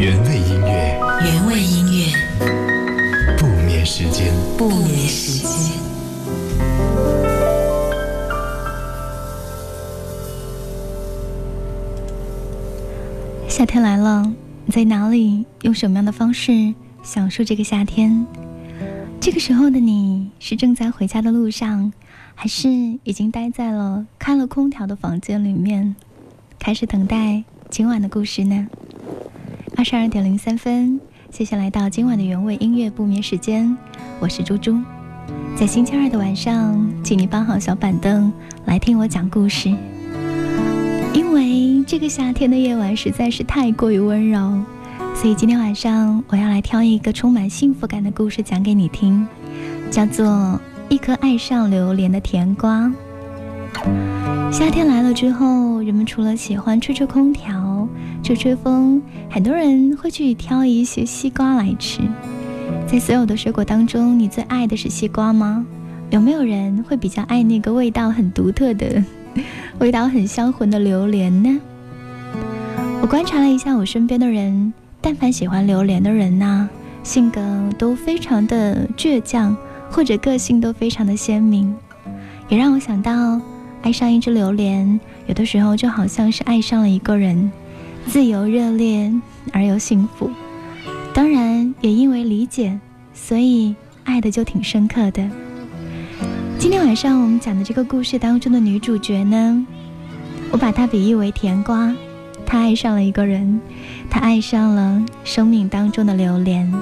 原味音乐，原味音乐，不眠时间，不眠时间。夏天来了，你在哪里？用什么样的方式享受这个夏天？这个时候的你是正在回家的路上，还是已经待在了开了空调的房间里面，开始等待今晚的故事呢？二十二点零三分，谢谢来到今晚的原味音乐不眠时间，我是猪猪。在星期二的晚上，请你搬好小板凳来听我讲故事，因为这个夏天的夜晚实在是太过于温柔。所以今天晚上我要来挑一个充满幸福感的故事讲给你听，叫做《一颗爱上榴莲的甜瓜》。夏天来了之后，人们除了喜欢吹吹空调、吹吹风，很多人会去挑一些西瓜来吃。在所有的水果当中，你最爱的是西瓜吗？有没有人会比较爱那个味道很独特的、味道很销魂的榴莲呢？我观察了一下我身边的人。但凡喜欢榴莲的人呐，性格都非常的倔强，或者个性都非常的鲜明，也让我想到，爱上一只榴莲，有的时候就好像是爱上了一个人，自由热烈而又幸福。当然，也因为理解，所以爱的就挺深刻的。今天晚上我们讲的这个故事当中的女主角呢，我把她比喻为甜瓜。她爱上了一个人，她爱上了生命当中的榴莲。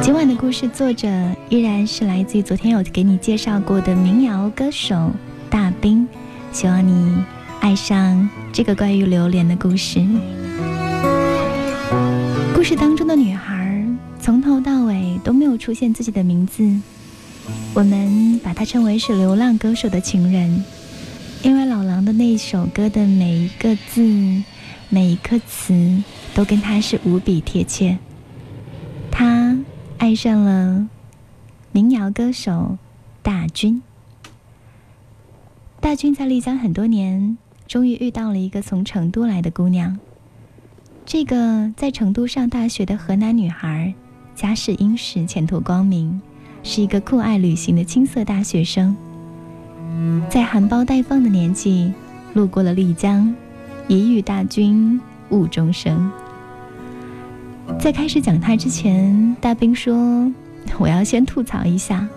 今晚的故事作者依然是来自于昨天有给你介绍过的民谣歌手大兵，希望你爱上这个关于榴莲的故事。故事当中的女孩从头到尾都没有出现自己的名字，我们把她称为是流浪歌手的情人。因为老狼的那首歌的每一个字、每一个词，都跟她是无比贴切。他爱上了民谣歌手大军。大军在丽江很多年，终于遇到了一个从成都来的姑娘。这个在成都上大学的河南女孩，家世殷实，前途光明，是一个酷爱旅行的青涩大学生。在含苞待放的年纪，路过了丽江，一遇大军误终生。在开始讲他之前，大兵说：“我要先吐槽一下，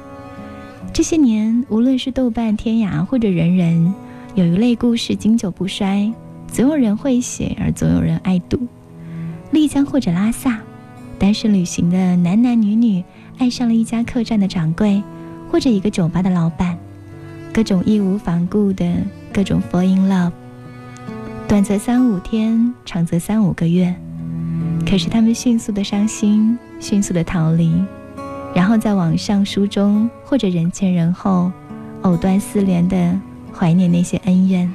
这些年无论是豆瓣、天涯或者人人，有一类故事经久不衰，总有人会写，而总有人爱读。丽江或者拉萨，单身旅行的男男女女爱上了一家客栈的掌柜，或者一个酒吧的老板。”各种义无反顾的各种 fall in love，短则三五天，长则三五个月。可是他们迅速的伤心，迅速的逃离，然后在网上、书中或者人前人后，藕断丝连的怀念那些恩怨。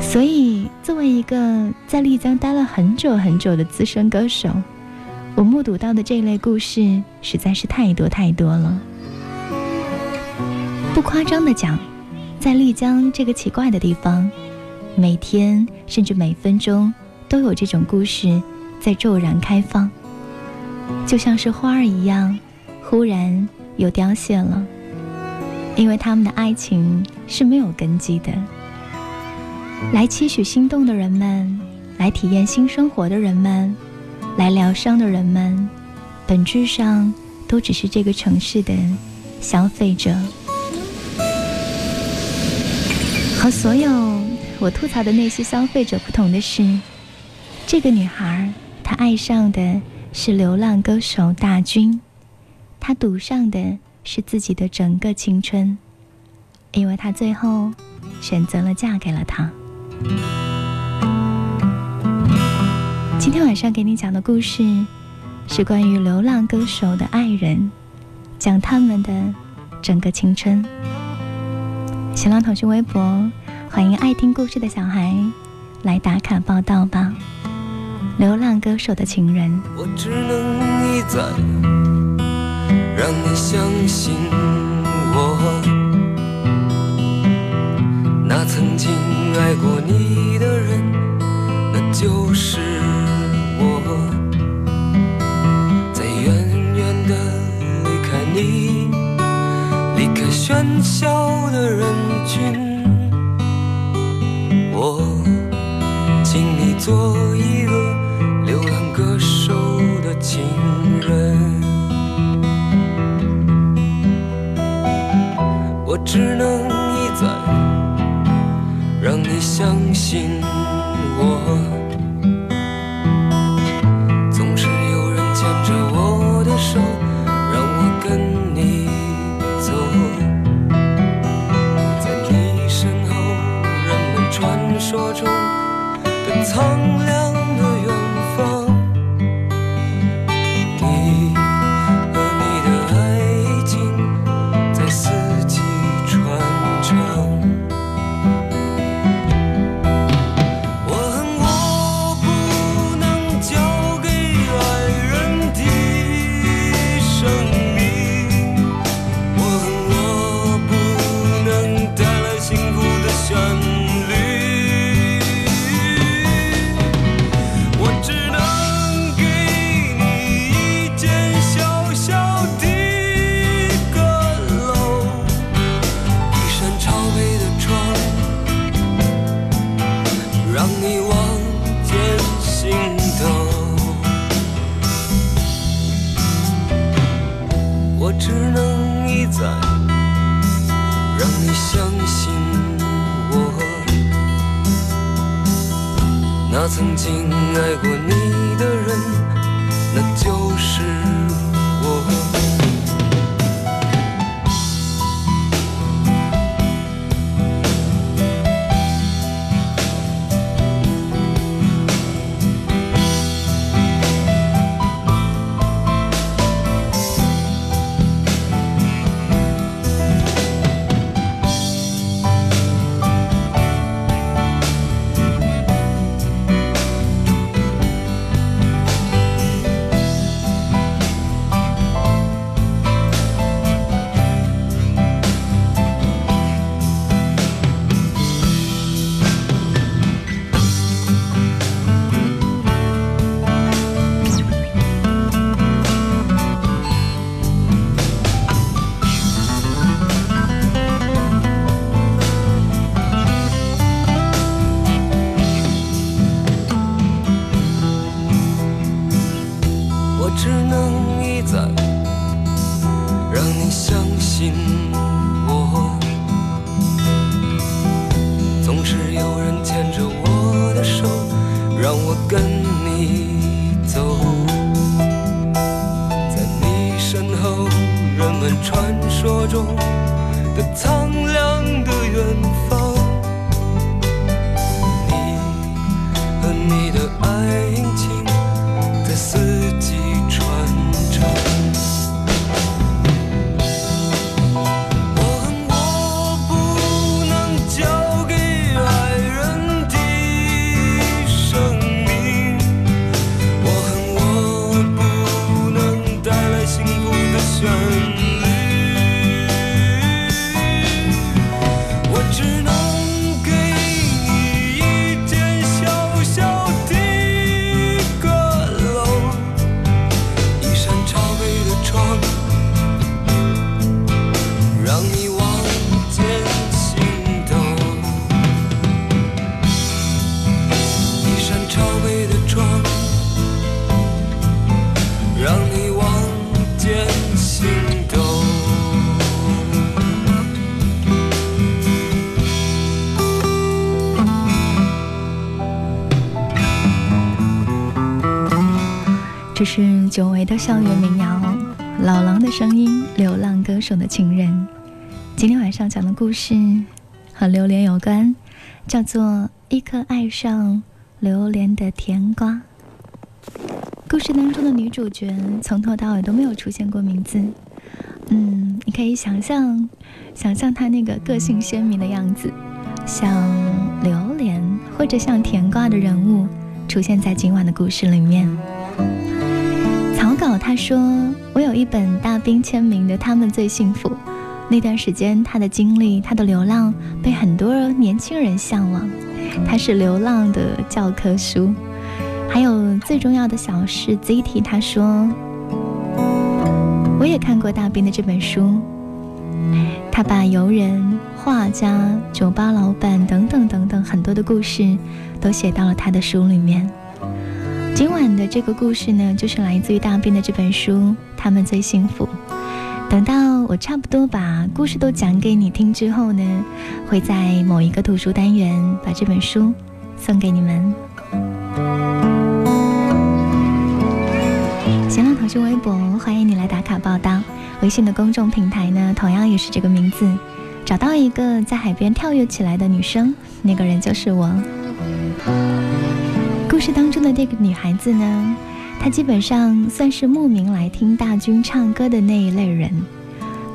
所以，作为一个在丽江待了很久很久的资深歌手，我目睹到的这类故事实在是太多太多了。不夸张的讲，在丽江这个奇怪的地方，每天甚至每分钟都有这种故事在骤然开放，就像是花儿一样，忽然又凋谢了。因为他们的爱情是没有根基的。来期许心动的人们，来体验新生活的人们，来疗伤的人们，本质上都只是这个城市的消费者。和所有我吐槽的那些消费者不同的是，这个女孩她爱上的是流浪歌手大军，她赌上的是自己的整个青春，因为她最后选择了嫁给了他。今天晚上给你讲的故事是关于流浪歌手的爱人，讲他们的整个青春。新浪腾讯微博，欢迎爱听故事的小孩来打卡报道吧。流浪歌手的情人。我只能一再让你相信那曾经爱过你的人，那就是我，在远远的离开你，离开喧嚣的人群。我请你做一个流浪歌手的情人，我只能一再。相信我。总是有人牵着我的手让我跟你走。在你身后人们传说中的苍这是久违的校园民谣，老狼的声音，流浪歌手的情人。今天晚上讲的故事和榴莲有关，叫做《一颗爱上榴莲的甜瓜》。故事当中的女主角从头到尾都没有出现过名字。嗯，你可以想象，想象她那个个性鲜明的样子，像榴莲或者像甜瓜的人物出现在今晚的故事里面。他说：“我有一本大兵签名的《他们最幸福》，那段时间他的经历，他的流浪被很多年轻人向往，他是流浪的教科书。还有最重要的小事，ZT 他说，我也看过大兵的这本书，他把游人画家、酒吧老板等等等等很多的故事，都写到了他的书里面。今晚的这个故事呢，就是来自于大兵的这本书《他们最幸福》。等到我差不多把故事都讲给你听之后呢，会在某一个读书单元把这本书送给你们。新浪腾讯微博欢迎你来打卡报道，微信的公众平台呢，同样也是这个名字。找到一个在海边跳跃起来的女生，那个人就是我。故事当中的这个女孩子呢？她基本上算是慕名来听大军唱歌的那一类人。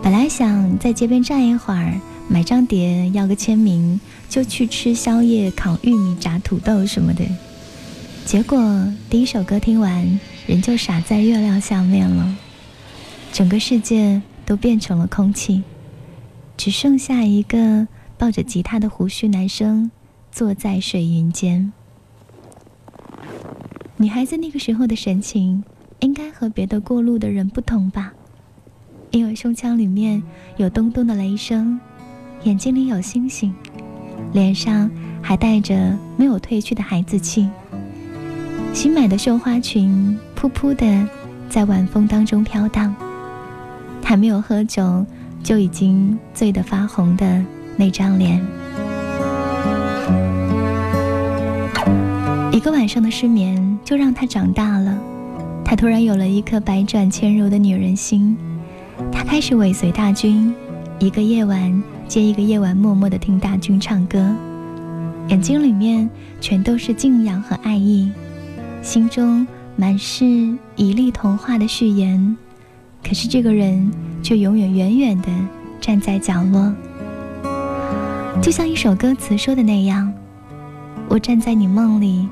本来想在街边站一会儿，买张碟，要个签名，就去吃宵夜，烤玉米、炸土豆什么的。结果第一首歌听完，人就傻在月亮下面了，整个世界都变成了空气，只剩下一个抱着吉他的胡须男生坐在水云间。女孩子那个时候的神情，应该和别的过路的人不同吧？因为胸腔里面有咚咚的雷声，眼睛里有星星，脸上还带着没有褪去的孩子气。新买的绣花裙扑扑的在晚风当中飘荡，还没有喝酒就已经醉得发红的那张脸。一个晚上的失眠，就让他长大了。他突然有了一颗百转千柔的女人心。他开始尾随大军，一个夜晚接一个夜晚，默默地听大军唱歌，眼睛里面全都是敬仰和爱意，心中满是一粒童话的序言。可是这个人却永远远远地站在角落，就像一首歌词说的那样：“我站在你梦里。”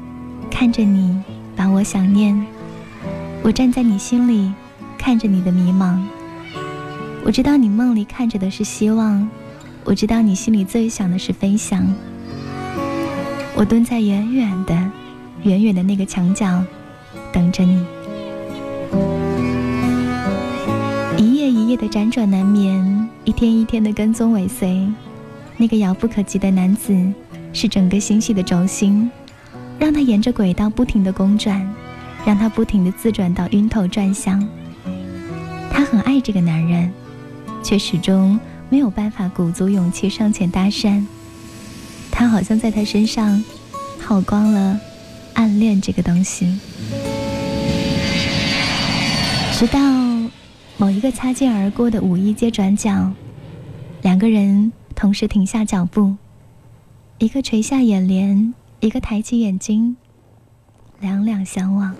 看着你，把我想念。我站在你心里，看着你的迷茫。我知道你梦里看着的是希望，我知道你心里最想的是飞翔。我蹲在远远的、远远的那个墙角，等着你。一夜一夜的辗转难眠，一天一天的跟踪尾随，那个遥不可及的男子，是整个星系的轴心。让他沿着轨道不停地公转，让他不停地自转到晕头转向。他很爱这个男人，却始终没有办法鼓足勇气上前搭讪。他好像在他身上耗光了暗恋这个东西。直到某一个擦肩而过的五一街转角，两个人同时停下脚步，一个垂下眼帘。一个抬起眼睛，两两相望。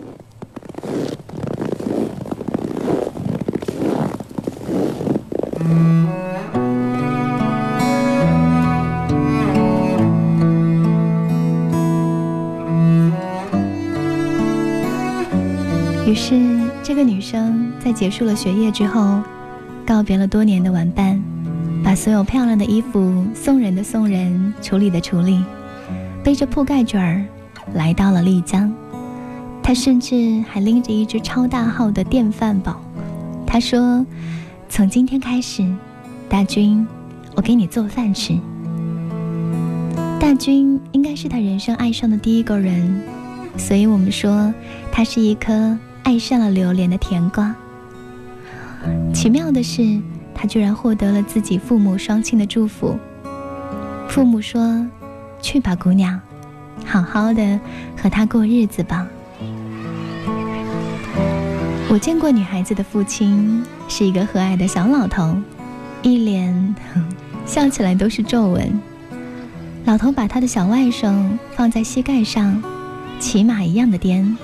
于是，这个女生在结束了学业之后，告别了多年的玩伴，把所有漂亮的衣服送人的送人，处理的处理。背着铺盖卷儿来到了丽江，他甚至还拎着一只超大号的电饭煲。他说：“从今天开始，大军，我给你做饭吃。”大军应该是他人生爱上的第一个人，所以我们说他是一颗爱上了榴莲的甜瓜。奇妙的是，他居然获得了自己父母双亲的祝福。父母说。去吧，姑娘，好好的和他过日子吧。我见过女孩子的父亲是一个和蔼的小老头，一脸笑起来都是皱纹。老头把他的小外甥放在膝盖上，骑马一样的颠，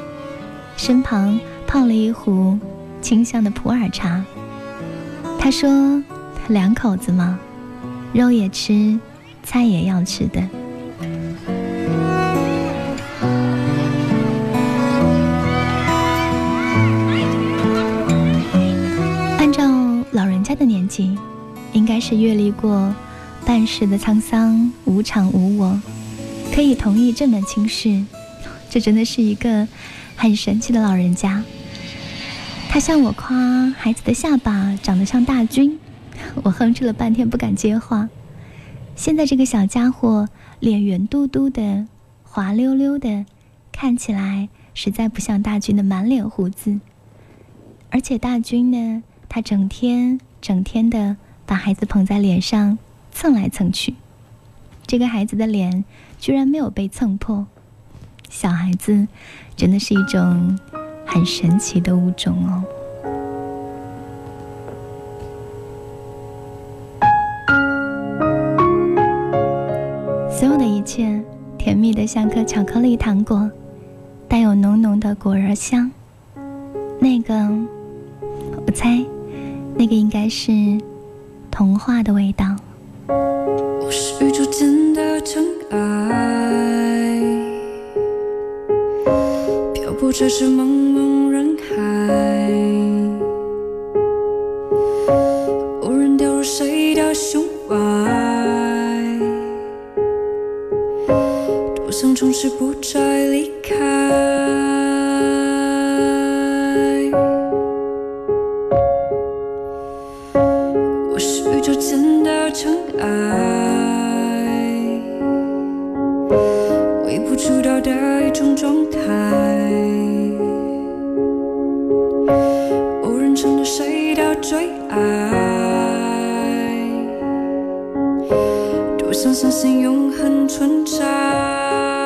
身旁泡了一壶清香的普洱茶。他说：“两口子嘛，肉也吃，菜也要吃的。”的是阅历过半世的沧桑，无常无我，可以同意这门亲事。这真的是一个很神奇的老人家。他向我夸孩子的下巴长得像大军，我哼哧了半天不敢接话。现在这个小家伙脸圆嘟嘟的，滑溜溜的，看起来实在不像大军的满脸胡子。而且大军呢，他整天整天的把孩子捧在脸上蹭来蹭去，这个孩子的脸居然没有被蹭破。小孩子真的是一种很神奇的物种哦。所有的一切甜蜜的像颗巧克力糖果，带有浓浓的果仁香。那个，我猜，那个应该是童话的味道。我是宇宙间的尘埃，漂泊在这茫茫人海，无人掉入谁的胸怀。多想从此不再谁的最爱，多想相信永恒存在。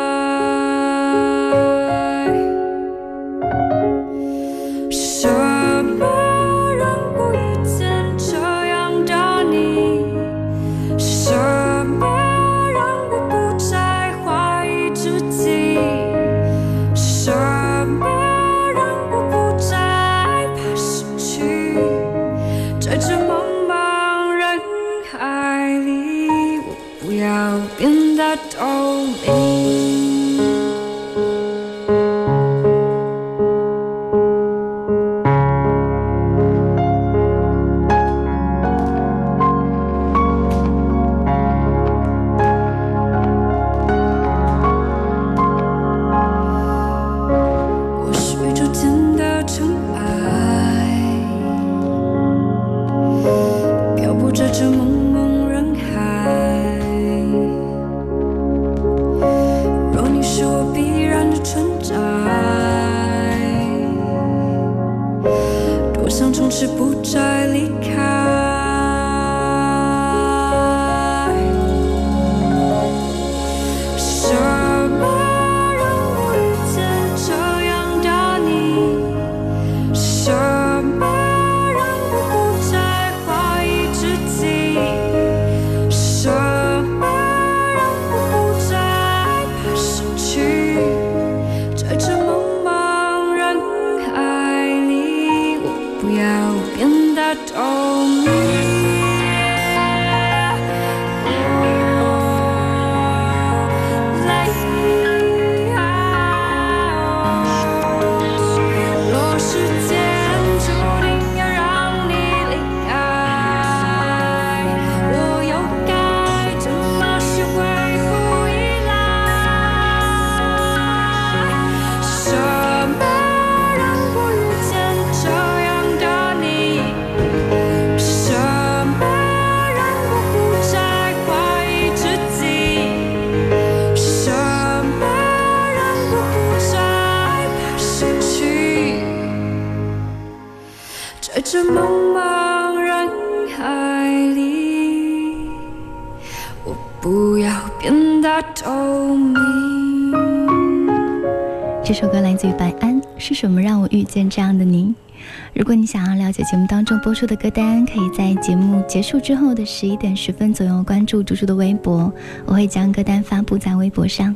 如果你想要了解节目当中播出的歌单，可以在节目结束之后的十一点十分左右关注猪猪的微博，我会将歌单发布在微博上。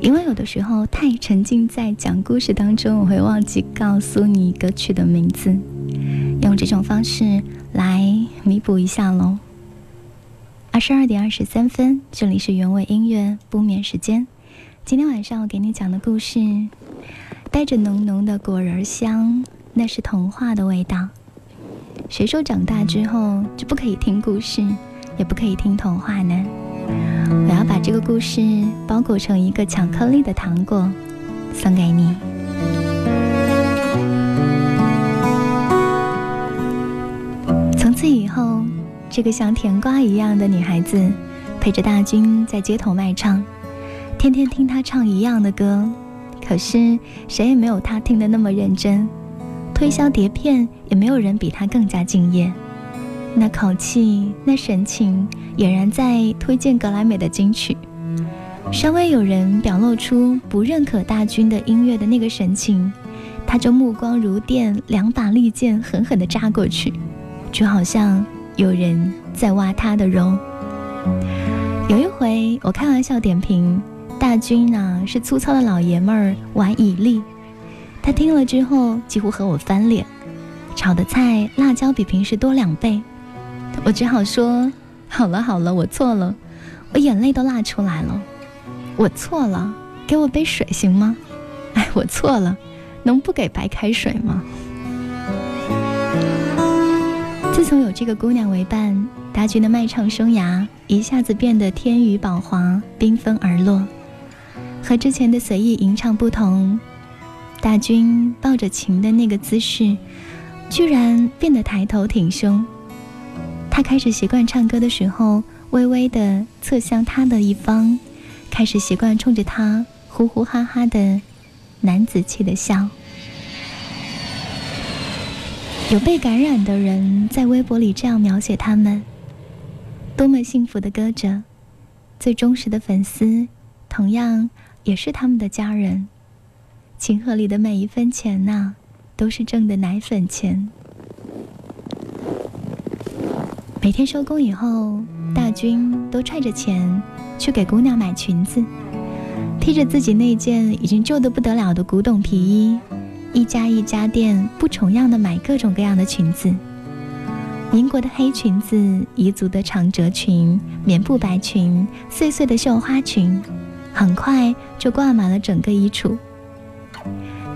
因为有的时候太沉浸在讲故事当中，我会忘记告诉你歌曲的名字，用这种方式来弥补一下喽。二十二点二十三分，这里是原味音乐不眠时间。今天晚上我给你讲的故事，带着浓浓的果仁香，那是童话的味道。谁说长大之后就不可以听故事，也不可以听童话呢？我要把这个故事包裹成一个巧克力的糖果，送给你。从此以后，这个像甜瓜一样的女孩子。陪着大军在街头卖唱，天天听他唱一样的歌，可是谁也没有他听的那么认真。推销碟片也没有人比他更加敬业，那口气，那神情，俨然在推荐格莱美的金曲。稍微有人表露出不认可大军的音乐的那个神情，他就目光如电，两把利剑狠狠地扎过去，就好像有人在挖他的肉。有一回，我开玩笑点评大军呢是粗糙的老爷们儿玩蚁力。他听了之后，几乎和我翻脸。炒的菜辣椒比平时多两倍，我只好说：“好了好了，我错了。”我眼泪都辣出来了。我错了，给我杯水行吗？哎，我错了，能不给白开水吗？自从有这个姑娘为伴，大军的卖唱生涯一下子变得天宇宝华，缤纷而落。和之前的随意吟唱不同。大军抱着琴的那个姿势，居然变得抬头挺胸。他开始习惯唱歌的时候，微微的侧向他的一方，开始习惯冲着他呼呼哈哈的男子气的笑。有被感染的人在微博里这样描写他们：多么幸福的歌者，最忠实的粉丝，同样也是他们的家人。琴盒里的每一分钱呐，都是挣的奶粉钱。每天收工以后，大军都揣着钱去给姑娘买裙子，披着自己那件已经旧得不得了的古董皮衣，一家一家店不重样的买各种各样的裙子。民国的黑裙子，彝族的长褶裙，棉布白裙，碎碎的绣花裙，很快就挂满了整个衣橱。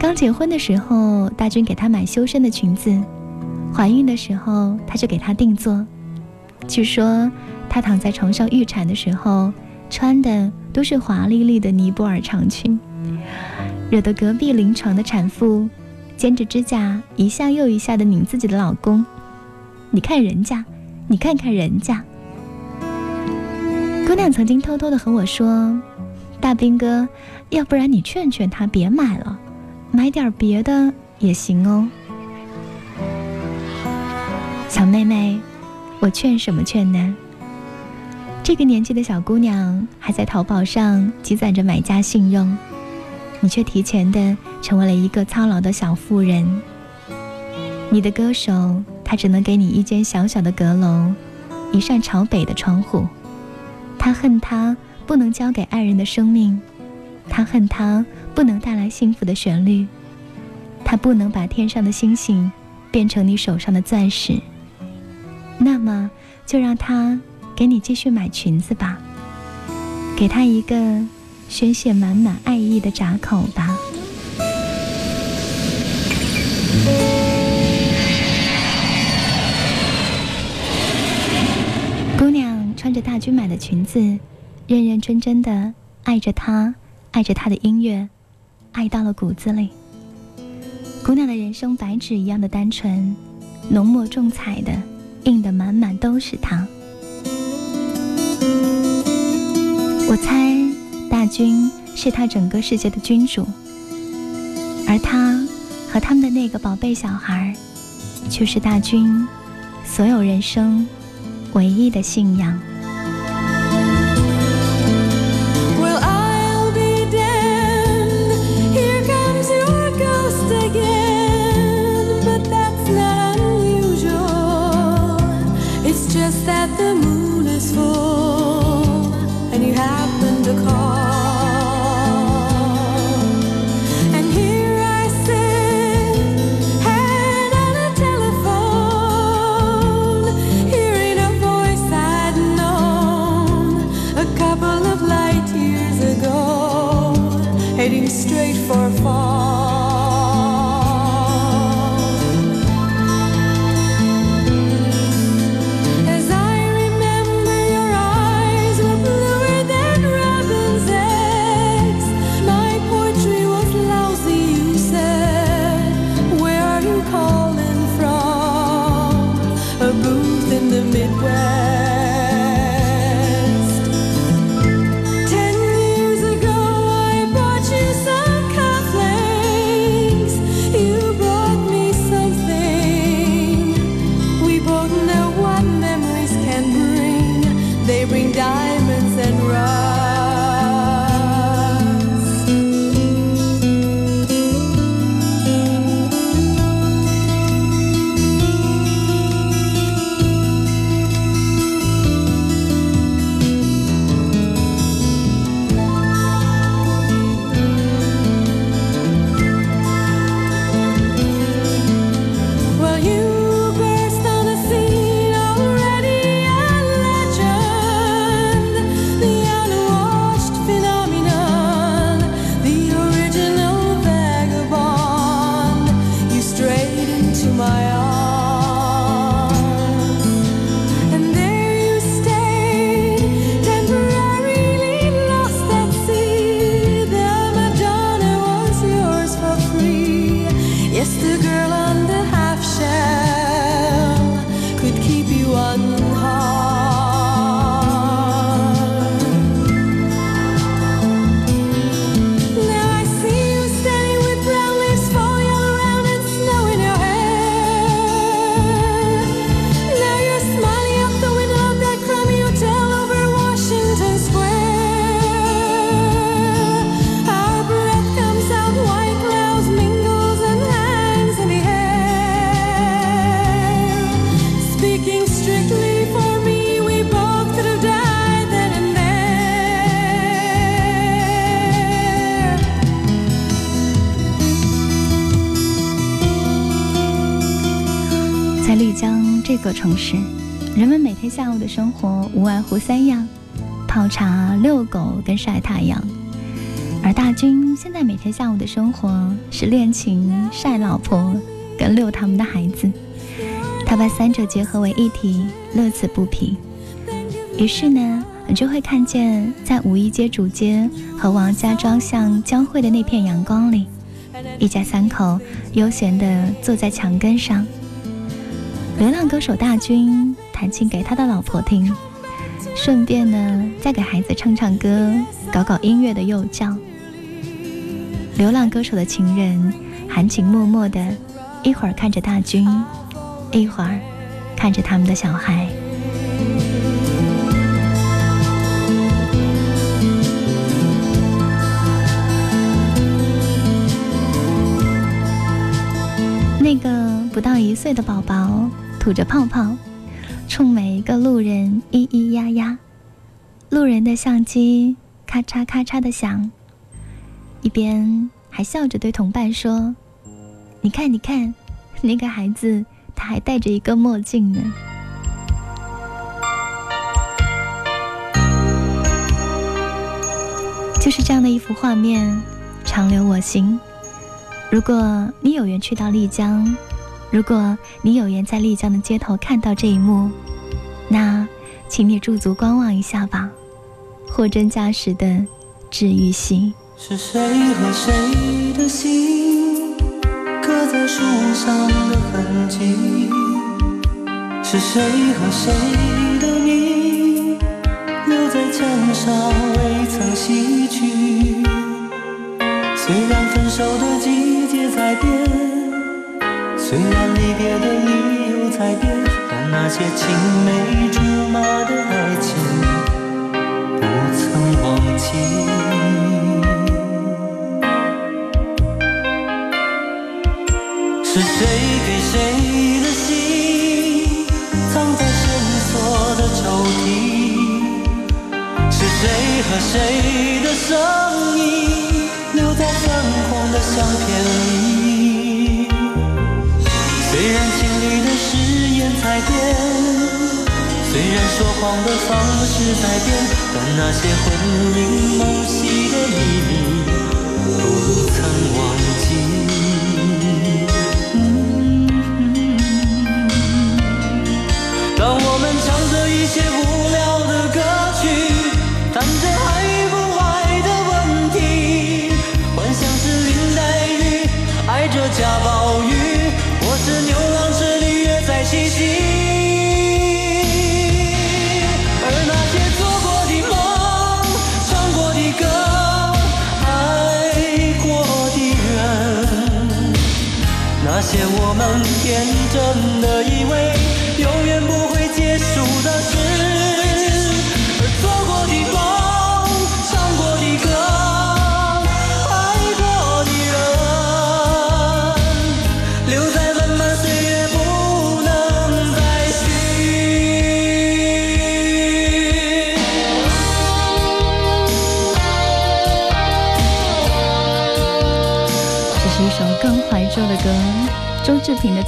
刚结婚的时候，大军给她买修身的裙子；怀孕的时候，他就给她定做。据说她躺在床上预产的时候，穿的都是华丽丽的尼泊尔长裙，惹得隔壁临床的产妇尖着指甲一下又一下的拧自己的老公。你看人家，你看看人家。姑娘曾经偷偷的和我说：“大兵哥，要不然你劝劝他别买了。”买点别的也行哦，小妹妹，我劝什么劝呢？这个年纪的小姑娘还在淘宝上积攒着买家信用，你却提前的成为了一个操劳的小妇人。你的歌手，他只能给你一间小小的阁楼，一扇朝北的窗户。他恨他不能交给爱人的生命，他恨他。不能带来幸福的旋律，它不能把天上的星星变成你手上的钻石。那么，就让他给你继续买裙子吧，给他一个宣泄满满爱意的闸口吧。姑娘穿着大军买的裙子，认认真真的爱着他，爱着他的音乐。爱到了骨子里。姑娘的人生白纸一样的单纯，浓墨重彩的，印的满满都是他。我猜大军是他整个世界的君主，而他和他们的那个宝贝小孩，却是大军所有人生唯一的信仰。江这个城市，人们每天下午的生活无外乎三样：泡茶、遛狗跟晒太阳。而大军现在每天下午的生活是练琴、晒老婆跟遛他们的孩子。他把三者结合为一体，乐此不疲。于是呢，你就会看见，在五一街主街和王家庄巷交汇的那片阳光里，一家三口悠闲地坐在墙根上。流浪歌手大军弹琴给他的老婆听，顺便呢，再给孩子唱唱歌，搞搞音乐的幼教。流浪歌手的情人含情脉脉的，一会儿看着大军，一会儿看着他们的小孩。那个不到一岁的宝宝吐着泡泡，冲每一个路人咿咿呀呀，路人的相机咔嚓咔嚓的响，一边还笑着对同伴说：“你看，你看，那个孩子他还戴着一个墨镜呢。”就是这样的一幅画面，长留我心。如果你有缘去到丽江，如果你有缘在丽江的街头看到这一幕，那请你驻足观望一下吧。货真价实的治愈系。是谁和谁的心刻在树上的痕迹？是谁和谁的名留在墙上未曾洗去？虽然分手的季节在变，虽然离别的理由在变，但那些青梅竹马的爱情不曾忘记。是谁给谁的心藏在深锁的抽屉？是谁和谁的声音？在泛黄的相片里，的誓言在变，虽然说谎的方式在变，但那些魂萦梦系的秘密不曾忘奇迹。而那些做过的梦、唱过的歌、爱过的人，那些我们天真的以为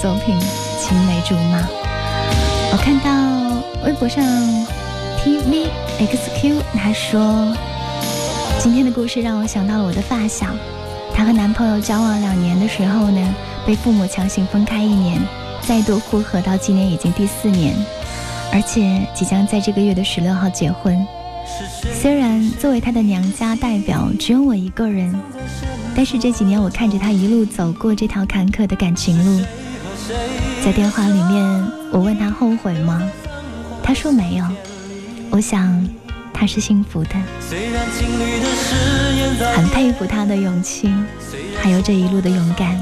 作品《青梅竹马》，我看到微博上 TVXQ 他说，今天的故事让我想到了我的发小，她和男朋友交往两年的时候呢，被父母强行分开一年，再度复合到今年已经第四年，而且即将在这个月的十六号结婚。虽然作为她的娘家代表只有我一个人。但是这几年，我看着他一路走过这条坎坷的感情路，在电话里面，我问他后悔吗？他说没有。我想他是幸福的，很佩服他的勇气，还有这一路的勇敢。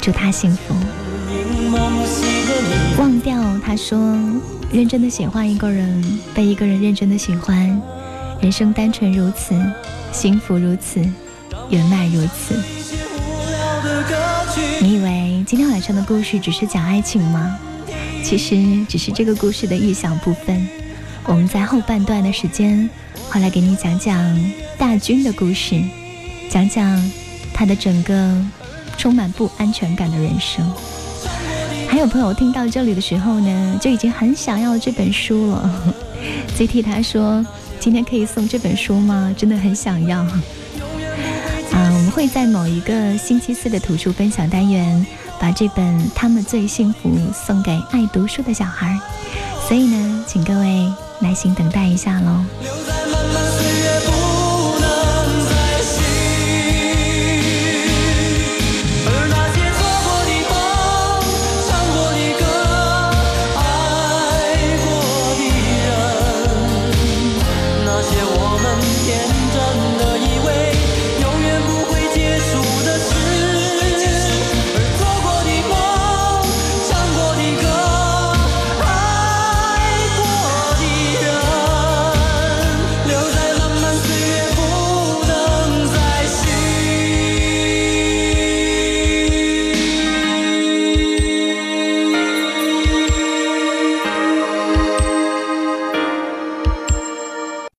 祝他幸福。忘掉他说，认真的喜欢一个人，被一个人认真的喜欢，人生单纯如此，幸福如此。原来如此，今天晚上的故事只是讲爱情吗？其实只是这个故事的预想部分。我们在后半段的时间会来给你讲讲大军的故事，讲讲他的整个充满不安全感的人生。还有朋友听到这里的时候呢，就已经很想要这本书了。ZT 他说：“今天可以送这本书吗？真的很想要。”啊，我们会在某一个星期四的图书分享单元，把这本《他们最幸福》送给爱读书的小孩。所以呢，请各位耐心等待一下喽。